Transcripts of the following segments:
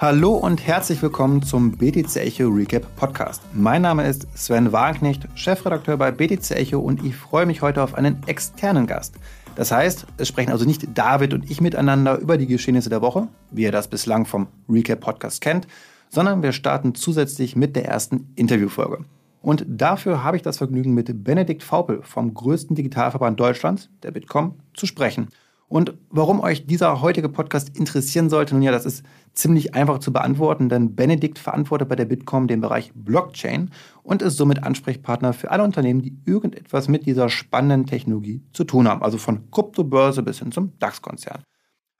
Hallo und herzlich willkommen zum BTC Echo Recap Podcast. Mein Name ist Sven Wagenknecht, Chefredakteur bei BTC Echo und ich freue mich heute auf einen externen Gast. Das heißt, es sprechen also nicht David und ich miteinander über die Geschehnisse der Woche, wie ihr das bislang vom Recap Podcast kennt, sondern wir starten zusätzlich mit der ersten Interviewfolge. Und dafür habe ich das Vergnügen, mit Benedikt Faupel vom größten Digitalverband Deutschlands, der Bitkom, zu sprechen. Und warum euch dieser heutige Podcast interessieren sollte, nun ja, das ist ziemlich einfach zu beantworten, denn Benedikt verantwortet bei der Bitkom den Bereich Blockchain und ist somit Ansprechpartner für alle Unternehmen, die irgendetwas mit dieser spannenden Technologie zu tun haben, also von Kryptobörse bis hin zum DAX-Konzern.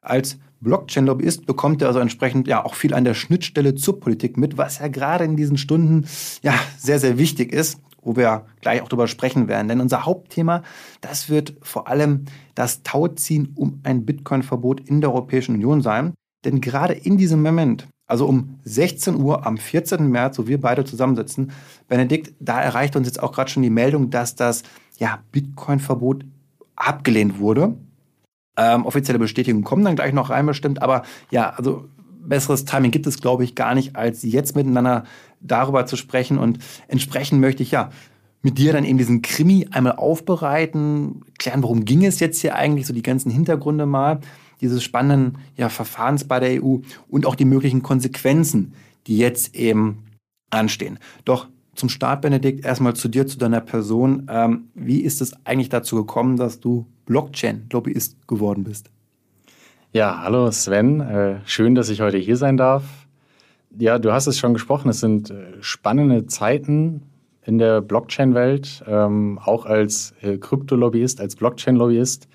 Als Blockchain-Lobbyist bekommt er also entsprechend ja auch viel an der Schnittstelle zur Politik mit, was ja gerade in diesen Stunden ja sehr, sehr wichtig ist wo wir gleich auch drüber sprechen werden. Denn unser Hauptthema, das wird vor allem das Tauziehen um ein Bitcoin-Verbot in der Europäischen Union sein. Denn gerade in diesem Moment, also um 16 Uhr am 14. März, wo wir beide zusammensitzen, Benedikt, da erreicht uns jetzt auch gerade schon die Meldung, dass das ja, Bitcoin-Verbot abgelehnt wurde. Ähm, offizielle Bestätigungen kommen dann gleich noch rein bestimmt, aber ja, also besseres Timing gibt es, glaube ich, gar nicht, als jetzt miteinander darüber zu sprechen. Und entsprechend möchte ich ja mit dir dann eben diesen Krimi einmal aufbereiten, klären, worum ging es jetzt hier eigentlich, so die ganzen Hintergründe mal, dieses spannenden ja, Verfahrens bei der EU und auch die möglichen Konsequenzen, die jetzt eben anstehen. Doch zum Start, Benedikt, erstmal zu dir, zu deiner Person. Ähm, wie ist es eigentlich dazu gekommen, dass du Blockchain-Lobbyist geworden bist? Ja, hallo Sven. Äh, schön, dass ich heute hier sein darf. Ja, du hast es schon gesprochen. Es sind äh, spannende Zeiten in der Blockchain-Welt, ähm, auch als äh, Krypto-Lobbyist, als Blockchain-Lobbyist.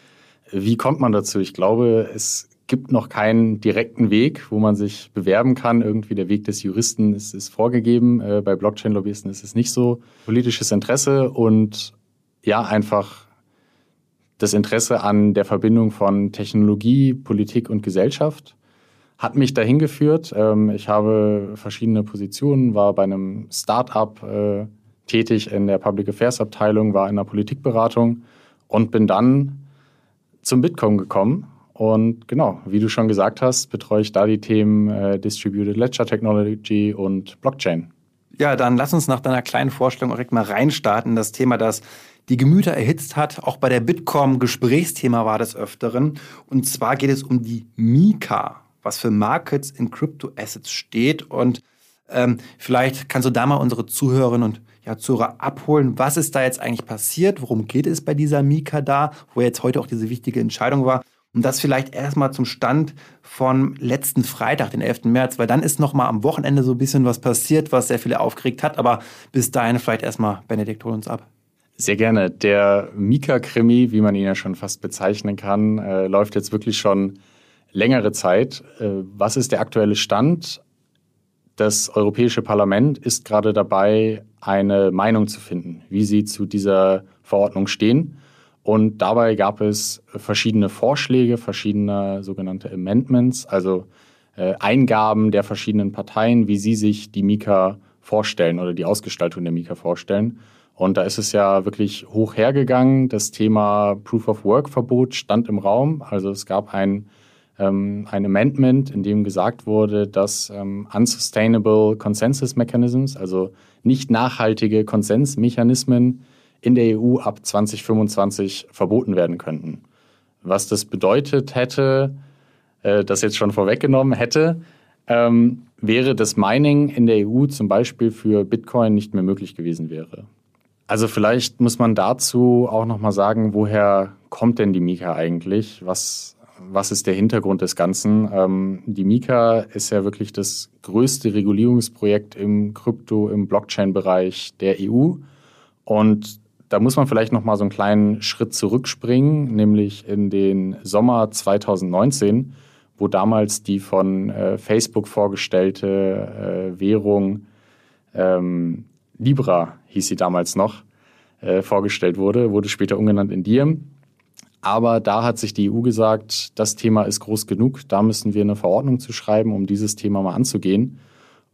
Wie kommt man dazu? Ich glaube, es gibt noch keinen direkten Weg, wo man sich bewerben kann. Irgendwie der Weg des Juristen ist, ist vorgegeben. Äh, bei Blockchain-Lobbyisten ist es nicht so. Politisches Interesse und ja, einfach das Interesse an der Verbindung von Technologie, Politik und Gesellschaft hat mich dahin geführt. Ähm, ich habe verschiedene Positionen, war bei einem Start-up äh, tätig in der Public Affairs Abteilung, war in der Politikberatung und bin dann zum Bitcoin gekommen. Und genau, wie du schon gesagt hast, betreue ich da die Themen äh, Distributed Ledger Technology und Blockchain. Ja, dann lass uns nach deiner kleinen Vorstellung direkt mal reinstarten. Das Thema, das die Gemüter erhitzt hat. Auch bei der Bitkom Gesprächsthema war des Öfteren. Und zwar geht es um die Mika, was für Markets in Crypto Assets steht. Und ähm, vielleicht kannst du da mal unsere Zuhörerinnen und ja, Zuhörer abholen. Was ist da jetzt eigentlich passiert? Worum geht es bei dieser Mika da, wo jetzt heute auch diese wichtige Entscheidung war? Und das vielleicht erstmal zum Stand von letzten Freitag, den 11. März, weil dann ist nochmal am Wochenende so ein bisschen was passiert, was sehr viele aufgeregt hat. Aber bis dahin vielleicht erstmal, Benedikt, hol uns ab. Sehr gerne. Der Mika-Krimi, wie man ihn ja schon fast bezeichnen kann, äh, läuft jetzt wirklich schon längere Zeit. Äh, was ist der aktuelle Stand? Das Europäische Parlament ist gerade dabei, eine Meinung zu finden, wie sie zu dieser Verordnung stehen. Und dabei gab es verschiedene Vorschläge, verschiedene sogenannte Amendments, also äh, Eingaben der verschiedenen Parteien, wie sie sich die Mika vorstellen oder die Ausgestaltung der Mika vorstellen. Und da ist es ja wirklich hoch hergegangen. Das Thema Proof of Work Verbot stand im Raum. Also es gab ein, ähm, ein Amendment, in dem gesagt wurde, dass ähm, unsustainable consensus mechanisms, also nicht nachhaltige Konsensmechanismen in der EU ab 2025 verboten werden könnten. Was das bedeutet hätte, äh, das jetzt schon vorweggenommen hätte, ähm, wäre, dass Mining in der EU zum Beispiel für Bitcoin nicht mehr möglich gewesen wäre. Also vielleicht muss man dazu auch nochmal sagen, woher kommt denn die Mika eigentlich? Was, was ist der Hintergrund des Ganzen? Ähm, die Mika ist ja wirklich das größte Regulierungsprojekt im Krypto-, im Blockchain-Bereich der EU. Und da muss man vielleicht nochmal so einen kleinen Schritt zurückspringen, nämlich in den Sommer 2019, wo damals die von äh, Facebook vorgestellte äh, Währung ähm, Libra hieß sie damals noch, äh, vorgestellt wurde, wurde später umgenannt in Diem. Aber da hat sich die EU gesagt, das Thema ist groß genug, da müssen wir eine Verordnung zu schreiben, um dieses Thema mal anzugehen.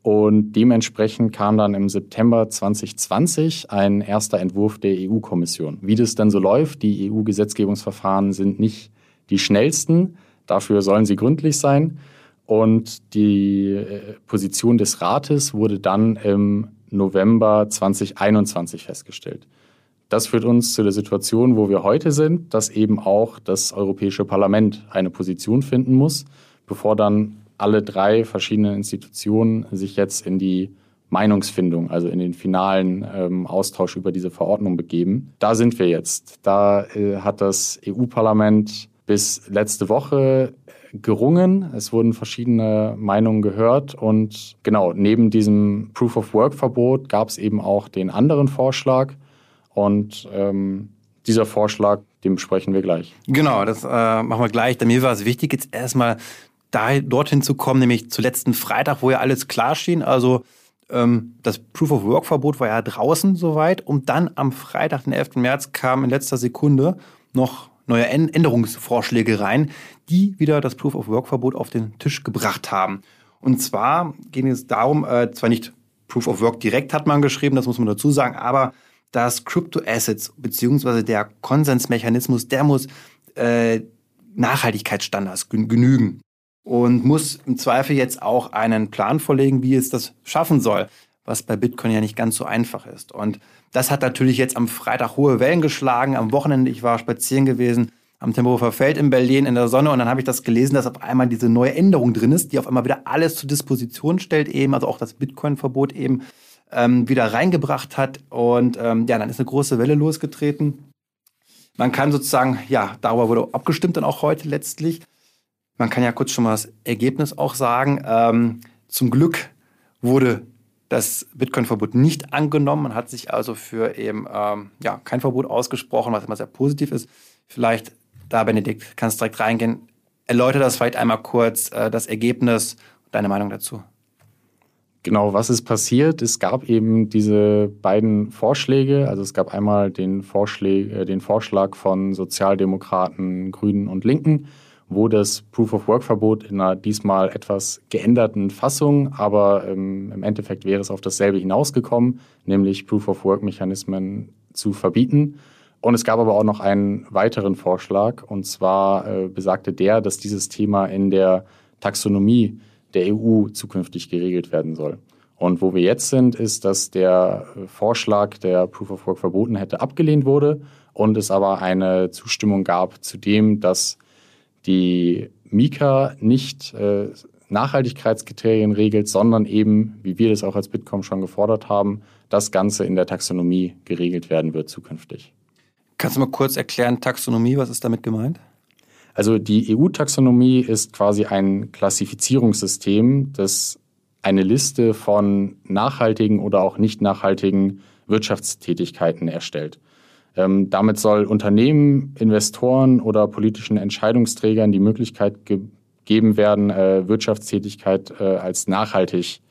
Und dementsprechend kam dann im September 2020 ein erster Entwurf der EU-Kommission. Wie das dann so läuft, die EU-Gesetzgebungsverfahren sind nicht die schnellsten, dafür sollen sie gründlich sein. und die äh, Position des Rates wurde dann im November 2021 festgestellt. Das führt uns zu der Situation, wo wir heute sind, dass eben auch das Europäische Parlament eine Position finden muss, bevor dann alle drei verschiedenen Institutionen sich jetzt in die Meinungsfindung, also in den finalen ähm, Austausch über diese Verordnung begeben. Da sind wir jetzt. Da äh, hat das EU-Parlament bis letzte Woche gerungen. Es wurden verschiedene Meinungen gehört und genau, neben diesem Proof of Work-Verbot gab es eben auch den anderen Vorschlag und ähm, dieser Vorschlag, den besprechen wir gleich. Genau, das äh, machen wir gleich. Mir war es wichtig, jetzt erstmal dorthin zu kommen, nämlich zu letzten Freitag, wo ja alles klar schien. Also ähm, das Proof of Work-Verbot war ja draußen soweit und dann am Freitag, den 11. März, kam in letzter Sekunde noch neue Änderungsvorschläge rein, die wieder das Proof of Work-Verbot auf den Tisch gebracht haben. Und zwar ging es darum, äh, zwar nicht Proof of Work direkt hat man geschrieben, das muss man dazu sagen, aber dass Crypto Assets beziehungsweise der Konsensmechanismus, der muss äh, Nachhaltigkeitsstandards genügen und muss im Zweifel jetzt auch einen Plan vorlegen, wie es das schaffen soll, was bei Bitcoin ja nicht ganz so einfach ist. Und das hat natürlich jetzt am Freitag hohe Wellen geschlagen. Am Wochenende, ich war spazieren gewesen am Tempelhofer Feld in Berlin in der Sonne und dann habe ich das gelesen, dass auf einmal diese neue Änderung drin ist, die auf einmal wieder alles zur Disposition stellt, eben, also auch das Bitcoin-Verbot eben ähm, wieder reingebracht hat. Und ähm, ja, dann ist eine große Welle losgetreten. Man kann sozusagen, ja, darüber wurde abgestimmt dann auch heute letztlich. Man kann ja kurz schon mal das Ergebnis auch sagen. Ähm, zum Glück wurde das Bitcoin-Verbot nicht angenommen. Man hat sich also für eben ähm, ja, kein Verbot ausgesprochen, was immer sehr positiv ist. Vielleicht da, Benedikt, kannst direkt reingehen. Erläutere das vielleicht einmal kurz, äh, das Ergebnis, deine Meinung dazu. Genau, was ist passiert? Es gab eben diese beiden Vorschläge. Also es gab einmal den, Vorschläge, äh, den Vorschlag von Sozialdemokraten, Grünen und Linken wo das Proof of Work-Verbot in einer diesmal etwas geänderten Fassung, aber ähm, im Endeffekt wäre es auf dasselbe hinausgekommen, nämlich Proof of Work-Mechanismen zu verbieten. Und es gab aber auch noch einen weiteren Vorschlag, und zwar äh, besagte der, dass dieses Thema in der Taxonomie der EU zukünftig geregelt werden soll. Und wo wir jetzt sind, ist, dass der Vorschlag, der Proof of Work verboten hätte, abgelehnt wurde und es aber eine Zustimmung gab zu dem, dass die Mika nicht äh, Nachhaltigkeitskriterien regelt, sondern eben, wie wir das auch als Bitkom schon gefordert haben, das Ganze in der Taxonomie geregelt werden wird zukünftig. Kannst du mal kurz erklären, Taxonomie, was ist damit gemeint? Also die EU-Taxonomie ist quasi ein Klassifizierungssystem, das eine Liste von nachhaltigen oder auch nicht nachhaltigen Wirtschaftstätigkeiten erstellt. Ähm, damit soll Unternehmen, Investoren oder politischen Entscheidungsträgern die Möglichkeit gegeben werden, äh, Wirtschaftstätigkeit äh, als nachhaltig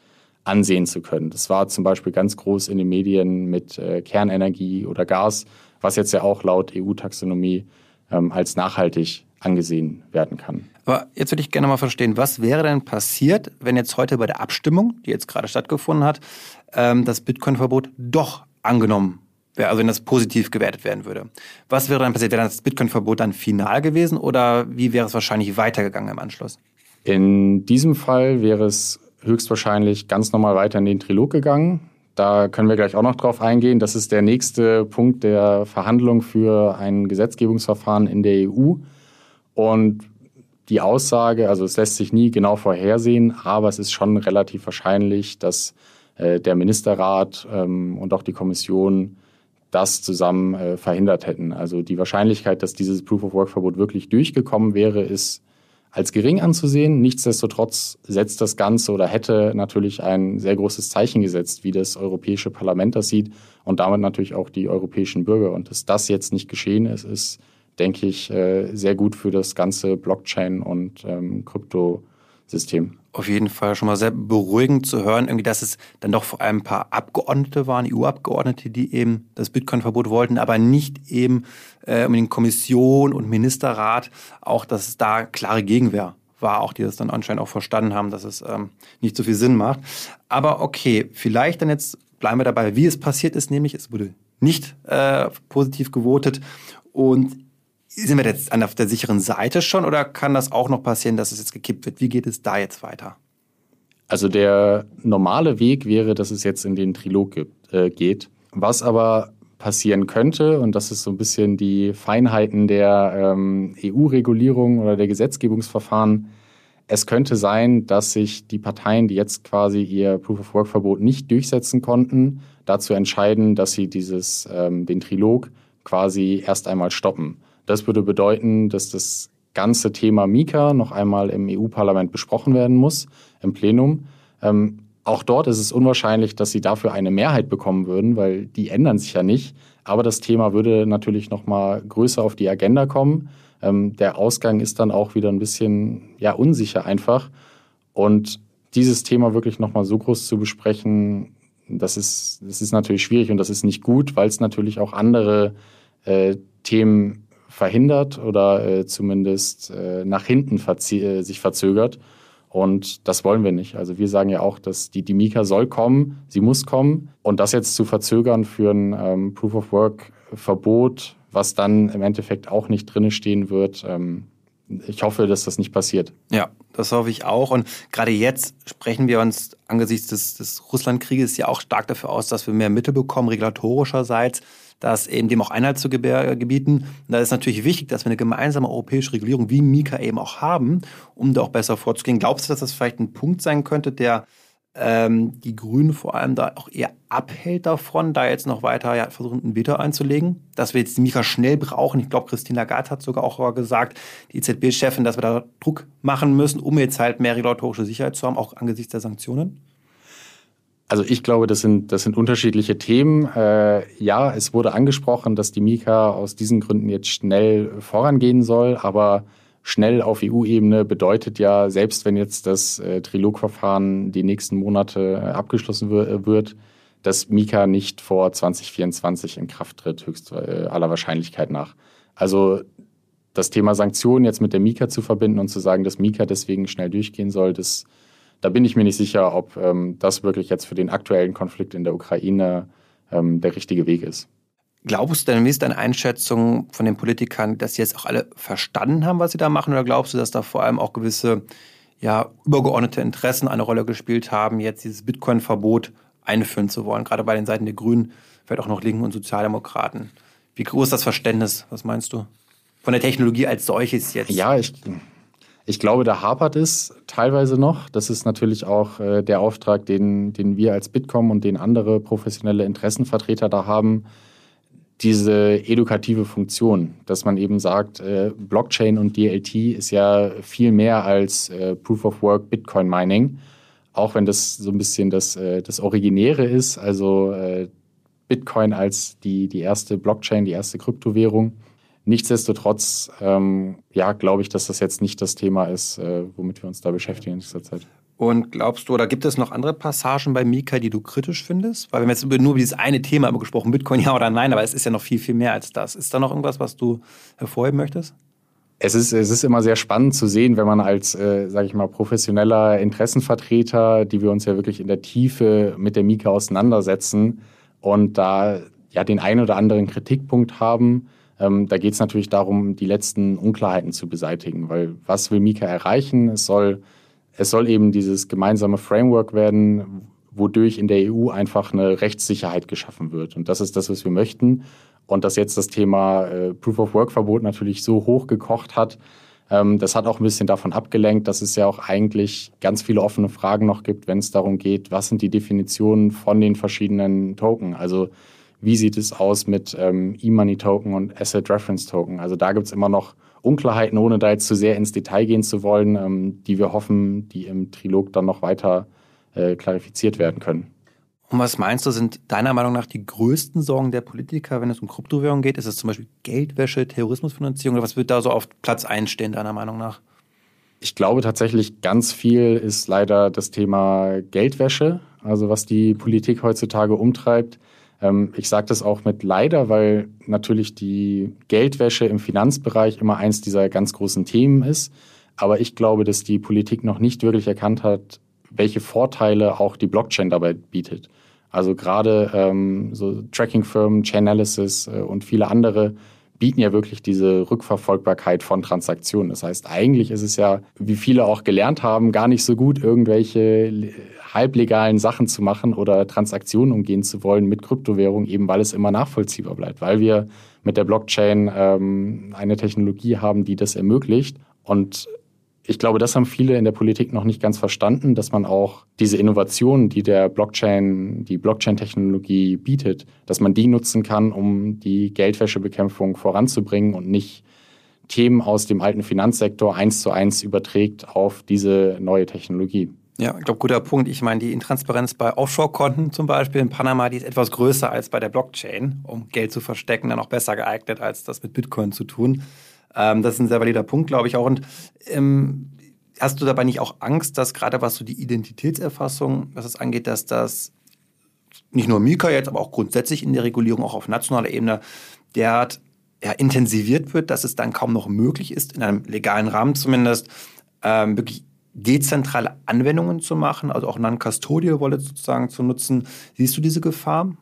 ansehen zu können. Das war zum Beispiel ganz groß in den Medien mit äh, Kernenergie oder Gas, was jetzt ja auch laut EU-Taxonomie ähm, als nachhaltig angesehen werden kann. Aber jetzt würde ich gerne mal verstehen, was wäre denn passiert, wenn jetzt heute bei der Abstimmung, die jetzt gerade stattgefunden hat, ähm, das Bitcoin-Verbot doch angenommen also wenn das positiv gewertet werden würde. Was wäre dann passiert? Wäre das Bitcoin-Verbot dann final gewesen oder wie wäre es wahrscheinlich weitergegangen im Anschluss? In diesem Fall wäre es höchstwahrscheinlich ganz normal weiter in den Trilog gegangen. Da können wir gleich auch noch drauf eingehen. Das ist der nächste Punkt der Verhandlung für ein Gesetzgebungsverfahren in der EU. Und die Aussage, also es lässt sich nie genau vorhersehen, aber es ist schon relativ wahrscheinlich, dass äh, der Ministerrat ähm, und auch die Kommission das zusammen äh, verhindert hätten. Also die Wahrscheinlichkeit, dass dieses Proof of Work Verbot wirklich durchgekommen wäre, ist als gering anzusehen. Nichtsdestotrotz setzt das Ganze oder hätte natürlich ein sehr großes Zeichen gesetzt, wie das Europäische Parlament das sieht und damit natürlich auch die europäischen Bürger. Und dass das jetzt nicht geschehen ist, ist, denke ich, äh, sehr gut für das ganze Blockchain- und ähm, Kryptosystem. Auf jeden Fall schon mal sehr beruhigend zu hören, irgendwie, dass es dann doch vor allem ein paar Abgeordnete waren, EU-Abgeordnete, die eben das Bitcoin-Verbot wollten, aber nicht eben äh, unbedingt Kommission und Ministerrat, auch dass es da klare Gegenwehr war, auch die das dann anscheinend auch verstanden haben, dass es ähm, nicht so viel Sinn macht. Aber okay, vielleicht dann jetzt bleiben wir dabei, wie es passiert ist, nämlich es wurde nicht äh, positiv gewotet. Und Sind wir jetzt auf der sicheren Seite schon oder kann das auch noch passieren, dass es jetzt gekippt wird? Wie geht es da jetzt weiter? Also der normale Weg wäre, dass es jetzt in den Trilog äh, geht. Was aber passieren könnte, und das ist so ein bisschen die Feinheiten der ähm, EU-Regulierung oder der Gesetzgebungsverfahren, es könnte sein, dass sich die Parteien, die jetzt quasi ihr Proof-of-Work-Verbot nicht durchsetzen konnten, dazu entscheiden, dass sie dieses, ähm, den Trilog quasi erst einmal stoppen. Das würde bedeuten, dass das ganze Thema Mika noch einmal im EU-Parlament besprochen werden muss, im Plenum. Ähm, auch dort ist es unwahrscheinlich, dass sie dafür eine Mehrheit bekommen würden, weil die ändern sich ja nicht. Aber das Thema würde natürlich noch mal größer auf die Agenda kommen. Ähm, der Ausgang ist dann auch wieder ein bisschen ja, unsicher einfach. Und dieses Thema wirklich noch mal so groß zu besprechen, das ist, das ist natürlich schwierig und das ist nicht gut, weil es natürlich auch andere äh, Themen verhindert oder äh, zumindest äh, nach hinten äh, sich verzögert. Und das wollen wir nicht. Also wir sagen ja auch, dass die, die Mika soll kommen, sie muss kommen. Und das jetzt zu verzögern für ein ähm, Proof-of-Work-Verbot, was dann im Endeffekt auch nicht drinne stehen wird, ähm, ich hoffe, dass das nicht passiert. Ja, das hoffe ich auch. Und gerade jetzt sprechen wir uns angesichts des, des Russlandkrieges ja auch stark dafür aus, dass wir mehr Mittel bekommen, regulatorischerseits das eben dem auch Einhalt zu gebieten. Und da ist natürlich wichtig, dass wir eine gemeinsame europäische Regulierung wie Mika eben auch haben, um da auch besser vorzugehen. Glaubst du, dass das vielleicht ein Punkt sein könnte, der ähm, die Grünen vor allem da auch eher abhält davon, da jetzt noch weiter ja, versuchen, ein Veto einzulegen, dass wir jetzt die Mika schnell brauchen. Ich glaube, Christina Lagarde hat sogar auch gesagt, die EZB-Chefin, dass wir da Druck machen müssen, um jetzt halt mehr regulatorische Sicherheit zu haben, auch angesichts der Sanktionen. Also ich glaube, das sind, das sind unterschiedliche Themen. Äh, ja, es wurde angesprochen, dass die Mika aus diesen Gründen jetzt schnell vorangehen soll, aber schnell auf EU-Ebene bedeutet ja, selbst wenn jetzt das äh, Trilogverfahren die nächsten Monate äh, abgeschlossen wird, dass Mika nicht vor 2024 in Kraft tritt, höchst äh, aller Wahrscheinlichkeit nach. Also das Thema Sanktionen jetzt mit der Mika zu verbinden und zu sagen, dass Mika deswegen schnell durchgehen soll, das da bin ich mir nicht sicher, ob ähm, das wirklich jetzt für den aktuellen Konflikt in der Ukraine ähm, der richtige Weg ist. Glaubst du denn, wie ist deine Einschätzung von den Politikern, dass sie jetzt auch alle verstanden haben, was sie da machen? Oder glaubst du, dass da vor allem auch gewisse ja, übergeordnete Interessen eine Rolle gespielt haben, jetzt dieses Bitcoin-Verbot einführen zu wollen, gerade bei den Seiten der Grünen, vielleicht auch noch Linken und Sozialdemokraten? Wie groß ist das Verständnis? Was meinst du? Von der Technologie als solches jetzt? Ja, ich, ich glaube, da hapert es teilweise noch. Das ist natürlich auch äh, der Auftrag, den, den wir als Bitkom und den andere professionelle Interessenvertreter da haben, diese edukative Funktion, dass man eben sagt, äh, Blockchain und DLT ist ja viel mehr als äh, Proof of Work Bitcoin Mining, auch wenn das so ein bisschen das, äh, das Originäre ist, also äh, Bitcoin als die, die erste Blockchain, die erste Kryptowährung. Nichtsdestotrotz, ähm, ja, glaube ich, dass das jetzt nicht das Thema ist, äh, womit wir uns da beschäftigen in dieser Zeit. Und glaubst du, oder gibt es noch andere Passagen bei Mika, die du kritisch findest? Weil wir haben jetzt nur über dieses eine Thema gesprochen, Bitcoin ja oder nein, aber es ist ja noch viel, viel mehr als das. Ist da noch irgendwas, was du hervorheben möchtest? Es ist, es ist immer sehr spannend zu sehen, wenn man als, äh, sage ich mal, professioneller Interessenvertreter, die wir uns ja wirklich in der Tiefe mit der Mika auseinandersetzen und da ja den einen oder anderen Kritikpunkt haben, ähm, da geht es natürlich darum, die letzten Unklarheiten zu beseitigen, weil was will Mika erreichen? Es soll, es soll eben dieses gemeinsame Framework werden, wodurch in der EU einfach eine Rechtssicherheit geschaffen wird. Und das ist das, was wir möchten. Und dass jetzt das Thema äh, Proof-of-Work-Verbot natürlich so hoch gekocht hat, ähm, das hat auch ein bisschen davon abgelenkt, dass es ja auch eigentlich ganz viele offene Fragen noch gibt, wenn es darum geht, was sind die Definitionen von den verschiedenen Token. Also wie sieht es aus mit ähm, E-Money-Token und Asset-Reference-Token. Also da gibt es immer noch Unklarheiten, ohne da jetzt zu sehr ins Detail gehen zu wollen, ähm, die wir hoffen, die im Trilog dann noch weiter äh, klarifiziert werden können. Und was meinst du, sind deiner Meinung nach die größten Sorgen der Politiker, wenn es um Kryptowährungen geht? Ist es zum Beispiel Geldwäsche, Terrorismusfinanzierung oder was wird da so auf Platz 1 stehen, deiner Meinung nach? Ich glaube tatsächlich, ganz viel ist leider das Thema Geldwäsche, also was die Politik heutzutage umtreibt. Ähm, ich sage das auch mit leider, weil natürlich die Geldwäsche im Finanzbereich immer eins dieser ganz großen Themen ist. Aber ich glaube, dass die Politik noch nicht wirklich erkannt hat, welche Vorteile auch die Blockchain dabei bietet. Also gerade ähm, so Tracking-Firmen, Chainalysis äh, und viele andere bieten ja wirklich diese Rückverfolgbarkeit von Transaktionen. Das heißt, eigentlich ist es ja, wie viele auch gelernt haben, gar nicht so gut, irgendwelche halblegalen Sachen zu machen oder Transaktionen umgehen zu wollen mit Kryptowährung, eben weil es immer nachvollziehbar bleibt, weil wir mit der Blockchain ähm, eine Technologie haben, die das ermöglicht. Und ich glaube, das haben viele in der Politik noch nicht ganz verstanden, dass man auch diese Innovationen, die der Blockchain, die Blockchain-Technologie bietet, dass man die nutzen kann, um die Geldwäschebekämpfung voranzubringen und nicht Themen aus dem alten Finanzsektor eins zu eins überträgt auf diese neue Technologie. Ja, ich glaube, guter Punkt. Ich meine, die Intransparenz bei Offshore-Konten zum Beispiel in Panama, die ist etwas größer als bei der Blockchain, um Geld zu verstecken, dann auch besser geeignet, als das mit Bitcoin zu tun. Ähm, das ist ein sehr valider Punkt, glaube ich auch. Und ähm, hast du dabei nicht auch Angst, dass gerade was so die Identitätserfassung, was es angeht, dass das nicht nur Mika jetzt, aber auch grundsätzlich in der Regulierung, auch auf nationaler Ebene, derart ja, intensiviert wird, dass es dann kaum noch möglich ist, in einem legalen Rahmen zumindest, ähm, wirklich dezentrale Anwendungen zu machen, also auch Non-Custodial Wallet sozusagen zu nutzen. Siehst du diese Gefahr?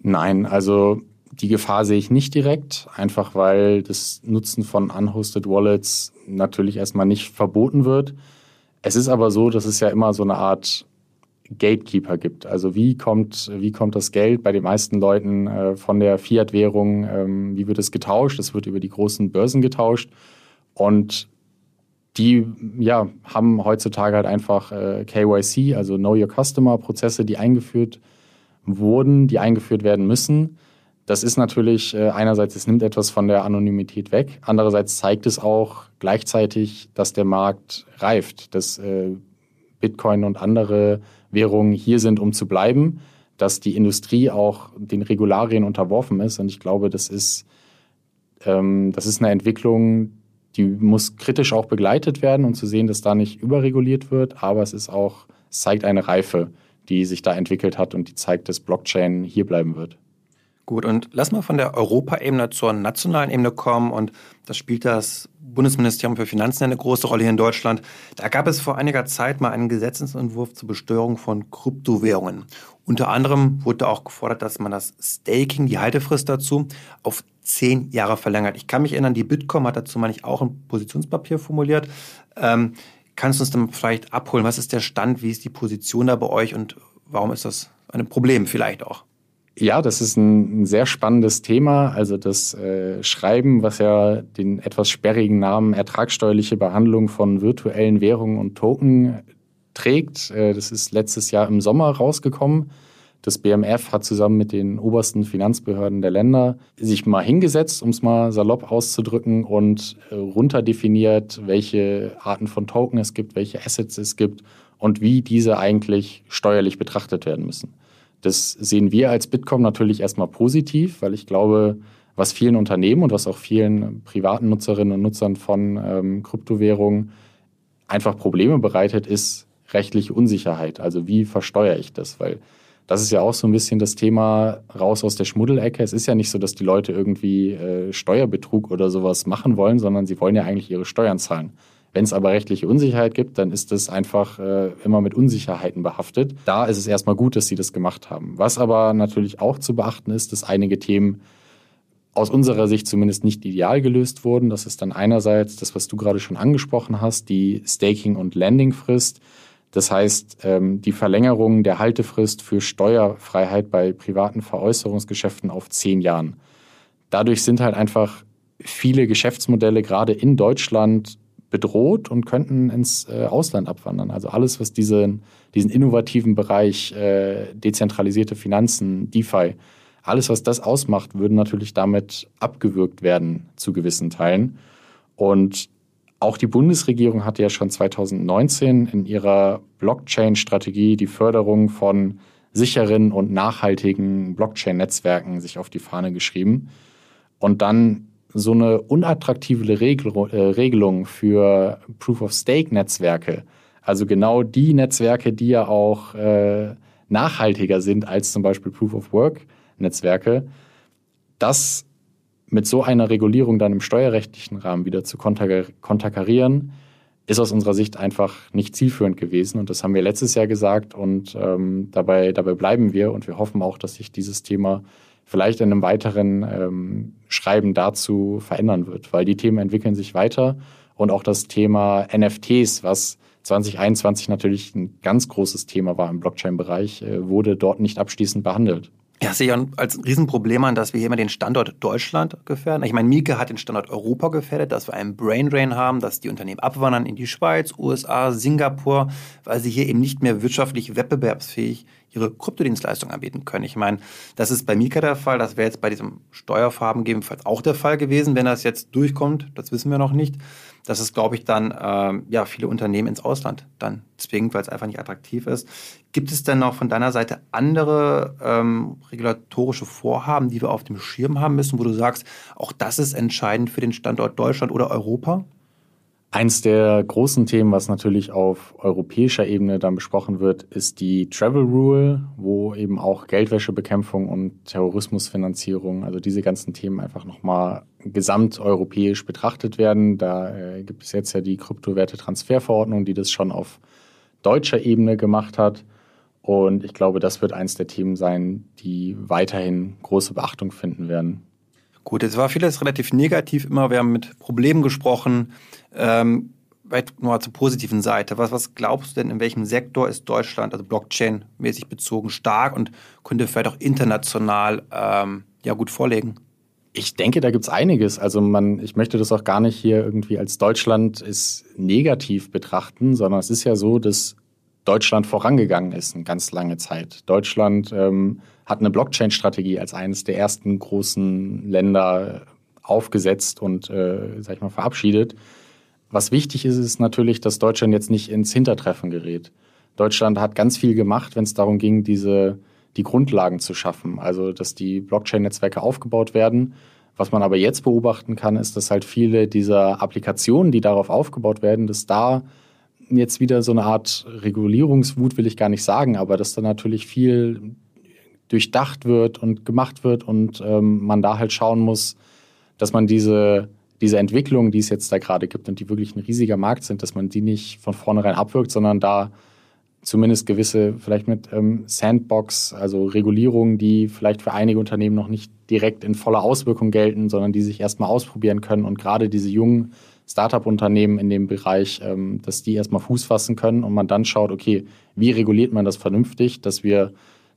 Nein, also die Gefahr sehe ich nicht direkt, einfach weil das Nutzen von unhosted Wallets natürlich erstmal nicht verboten wird. Es ist aber so, dass es ja immer so eine Art Gatekeeper gibt. Also wie kommt, wie kommt das Geld bei den meisten Leuten äh, von der Fiat-Währung, ähm, wie wird es getauscht? Es wird über die großen Börsen getauscht. Und die ja, haben heutzutage halt einfach äh, KYC, also Know Your Customer-Prozesse, die eingeführt wurden, die eingeführt werden müssen. Das ist natürlich äh, einerseits, es nimmt etwas von der Anonymität weg, andererseits zeigt es auch gleichzeitig, dass der Markt reift, dass äh, Bitcoin und andere Währungen hier sind, um zu bleiben, dass die Industrie auch den Regularien unterworfen ist. Und ich glaube, das ist, ähm, das ist eine Entwicklung, die muss kritisch auch begleitet werden, um zu sehen, dass da nicht überreguliert wird. Aber es ist auch, es zeigt eine Reife, die sich da entwickelt hat und die zeigt, dass Blockchain hier bleiben wird. Gut, und lass mal von der Europaebene zur nationalen Ebene kommen. Und das spielt das Bundesministerium für Finanzen eine große Rolle hier in Deutschland. Da gab es vor einiger Zeit mal einen Gesetzentwurf zur Besteuerung von Kryptowährungen. Unter anderem wurde auch gefordert, dass man das Staking, die Haltefrist dazu, auf zehn Jahre verlängert. Ich kann mich erinnern, die Bitkom hat dazu, meine ich, auch ein Positionspapier formuliert. Ähm, kannst du uns dann vielleicht abholen? Was ist der Stand? Wie ist die Position da bei euch und warum ist das ein Problem vielleicht auch? Ja, das ist ein, ein sehr spannendes Thema. Also das äh, Schreiben, was ja den etwas sperrigen Namen ertragssteuerliche Behandlung von virtuellen Währungen und Token trägt. Äh, das ist letztes Jahr im Sommer rausgekommen. Das BMF hat zusammen mit den obersten Finanzbehörden der Länder sich mal hingesetzt, um es mal salopp auszudrücken, und äh, runterdefiniert, welche Arten von Token es gibt, welche Assets es gibt und wie diese eigentlich steuerlich betrachtet werden müssen. Das sehen wir als Bitkom natürlich erstmal positiv, weil ich glaube, was vielen Unternehmen und was auch vielen privaten Nutzerinnen und Nutzern von ähm, Kryptowährungen einfach Probleme bereitet, ist rechtliche Unsicherheit. Also wie versteuere ich das? Weil das ist ja auch so ein bisschen das Thema raus aus der Schmuddelecke. Es ist ja nicht so, dass die Leute irgendwie äh, Steuerbetrug oder sowas machen wollen, sondern sie wollen ja eigentlich ihre Steuern zahlen. Wenn es aber rechtliche Unsicherheit gibt, dann ist das einfach äh, immer mit Unsicherheiten behaftet. Da ist es erstmal gut, dass sie das gemacht haben. Was aber natürlich auch zu beachten ist, dass einige Themen aus unserer Sicht zumindest nicht ideal gelöst wurden. Das ist dann einerseits das, was du gerade schon angesprochen hast, die Staking- und Landing-Frist. Das heißt, ähm, die Verlängerung der Haltefrist für Steuerfreiheit bei privaten Veräußerungsgeschäften auf zehn Jahren. Dadurch sind halt einfach viele Geschäftsmodelle gerade in Deutschland bedroht und könnten ins äh, Ausland abwandern. Also alles, was diesen, diesen innovativen Bereich, äh, dezentralisierte Finanzen, DeFi, alles, was das ausmacht, würde natürlich damit abgewürgt werden zu gewissen Teilen. Und auch die Bundesregierung hatte ja schon 2019 in ihrer Blockchain-Strategie die Förderung von sicheren und nachhaltigen Blockchain-Netzwerken sich auf die Fahne geschrieben. Und dann so eine unattraktive äh, Regelung für Proof-of-Stake-Netzwerke, also genau die Netzwerke, die ja auch äh, nachhaltiger sind als zum Beispiel Proof-of-Work-Netzwerke, das mit so einer Regulierung dann im steuerrechtlichen Rahmen wieder zu konterkarieren, ist aus unserer Sicht einfach nicht zielführend gewesen. Und das haben wir letztes Jahr gesagt und ähm, dabei, dabei bleiben wir. Und wir hoffen auch, dass sich dieses Thema vielleicht in einem weiteren ähm, Schreiben dazu verändern wird, weil die Themen entwickeln sich weiter und auch das Thema NFTs, was 2021 natürlich ein ganz großes Thema war im Blockchain-Bereich, äh, wurde dort nicht abschließend behandelt. Ja, sehe ich als Riesenproblem an, dass wir hier immer den Standort Deutschland gefährden. Ich meine, Mieke hat den Standort Europa gefährdet, dass wir einen Brain Drain haben, dass die Unternehmen abwandern in die Schweiz, USA, Singapur, weil sie hier eben nicht mehr wirtschaftlich wettbewerbsfähig ihre Kryptodienstleistung anbieten können. Ich meine, das ist bei Mika der Fall, das wäre jetzt bei diesem Steuerfarben gegebenenfalls auch der Fall gewesen, wenn das jetzt durchkommt, das wissen wir noch nicht. Dass es, glaube ich, dann ähm, ja, viele Unternehmen ins Ausland dann zwingt, weil es einfach nicht attraktiv ist. Gibt es denn noch von deiner Seite andere ähm, regulatorische Vorhaben, die wir auf dem Schirm haben müssen, wo du sagst, auch das ist entscheidend für den Standort Deutschland oder Europa? Eins der großen Themen, was natürlich auf europäischer Ebene dann besprochen wird, ist die Travel Rule, wo eben auch Geldwäschebekämpfung und Terrorismusfinanzierung, also diese ganzen Themen einfach nochmal gesamteuropäisch betrachtet werden. Da äh, gibt es jetzt ja die Kryptowerte-Transferverordnung, die das schon auf deutscher Ebene gemacht hat. Und ich glaube, das wird eins der Themen sein, die weiterhin große Beachtung finden werden. Gut, jetzt war vieles relativ negativ immer. Wir haben mit Problemen gesprochen. Ähm, weit nur zur positiven Seite. Was, was glaubst du denn, in welchem Sektor ist Deutschland, also Blockchain-mäßig bezogen, stark und könnte vielleicht auch international ähm, ja gut vorlegen? Ich denke, da gibt es einiges. Also man, ich möchte das auch gar nicht hier irgendwie als Deutschland ist negativ betrachten, sondern es ist ja so, dass Deutschland vorangegangen ist eine ganz lange Zeit. Deutschland ähm, hat eine Blockchain-Strategie als eines der ersten großen Länder aufgesetzt und, äh, sag ich mal, verabschiedet. Was wichtig ist, ist natürlich, dass Deutschland jetzt nicht ins Hintertreffen gerät. Deutschland hat ganz viel gemacht, wenn es darum ging, diese, die Grundlagen zu schaffen. Also, dass die Blockchain-Netzwerke aufgebaut werden. Was man aber jetzt beobachten kann, ist, dass halt viele dieser Applikationen, die darauf aufgebaut werden, dass da jetzt wieder so eine Art Regulierungswut, will ich gar nicht sagen, aber dass da natürlich viel durchdacht wird und gemacht wird und ähm, man da halt schauen muss, dass man diese, diese Entwicklung, die es jetzt da gerade gibt und die wirklich ein riesiger Markt sind, dass man die nicht von vornherein abwirkt, sondern da zumindest gewisse, vielleicht mit ähm, Sandbox, also Regulierungen, die vielleicht für einige Unternehmen noch nicht direkt in voller Auswirkung gelten, sondern die sich erstmal ausprobieren können und gerade diese jungen Startup-Unternehmen in dem Bereich, ähm, dass die erstmal Fuß fassen können und man dann schaut, okay, wie reguliert man das vernünftig, dass wir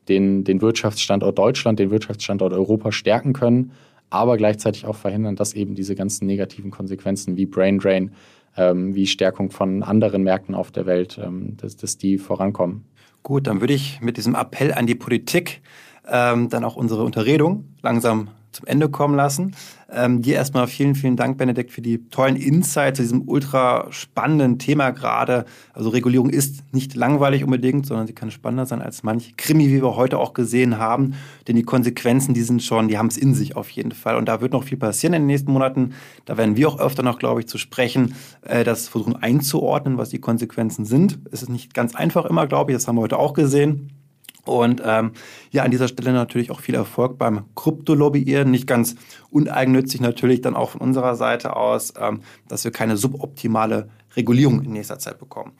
den, den Wirtschaftsstandort Deutschland, den Wirtschaftsstandort Europa stärken können, aber gleichzeitig auch verhindern, dass eben diese ganzen negativen Konsequenzen wie Brain Drain, ähm, wie Stärkung von anderen Märkten auf der Welt, ähm, dass, dass die vorankommen. Gut, dann würde ich mit diesem Appell an die Politik ähm, dann auch unsere Unterredung langsam zum Ende kommen lassen. Ähm, dir erstmal vielen, vielen Dank, Benedikt, für die tollen Insights zu diesem ultra spannenden Thema gerade. Also Regulierung ist nicht langweilig unbedingt, sondern sie kann spannender sein als manch Krimi, wie wir heute auch gesehen haben. Denn die Konsequenzen, die sind schon, die haben es in sich auf jeden Fall. Und da wird noch viel passieren in den nächsten Monaten. Da werden wir auch öfter noch, glaube ich, zu sprechen, äh, das versuchen einzuordnen, was die Konsequenzen sind. Es ist nicht ganz einfach immer, glaube ich. Das haben wir heute auch gesehen. Und ähm, ja, an dieser Stelle natürlich auch viel Erfolg beim Krypto-Lobbyieren. Nicht ganz uneigennützig natürlich dann auch von unserer Seite aus, ähm, dass wir keine suboptimale Regulierung in nächster Zeit bekommen.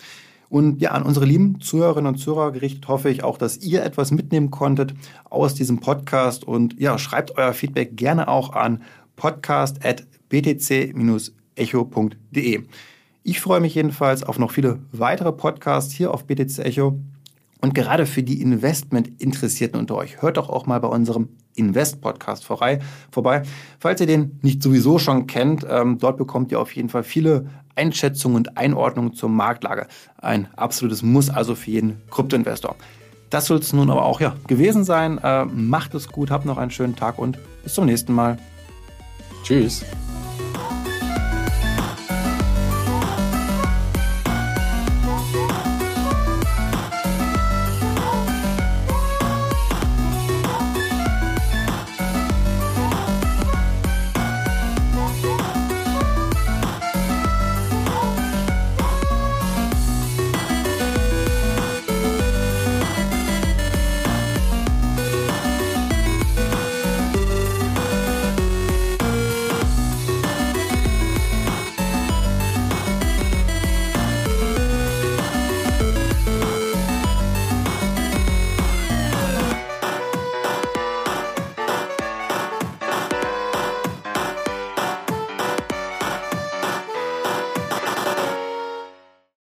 Und ja, an unsere lieben Zuhörerinnen und Zuhörer gerichtet hoffe ich auch, dass ihr etwas mitnehmen konntet aus diesem Podcast. Und ja, schreibt euer Feedback gerne auch an podcast.btc-echo.de. Ich freue mich jedenfalls auf noch viele weitere Podcasts hier auf BTC Echo. Und gerade für die Investment-Interessierten unter euch, hört doch auch mal bei unserem Invest-Podcast vorbei. Falls ihr den nicht sowieso schon kennt, ähm, dort bekommt ihr auf jeden Fall viele Einschätzungen und Einordnungen zur Marktlage. Ein absolutes Muss also für jeden Kryptoinvestor. Das soll es nun aber auch ja, gewesen sein. Äh, macht es gut, habt noch einen schönen Tag und bis zum nächsten Mal. Tschüss.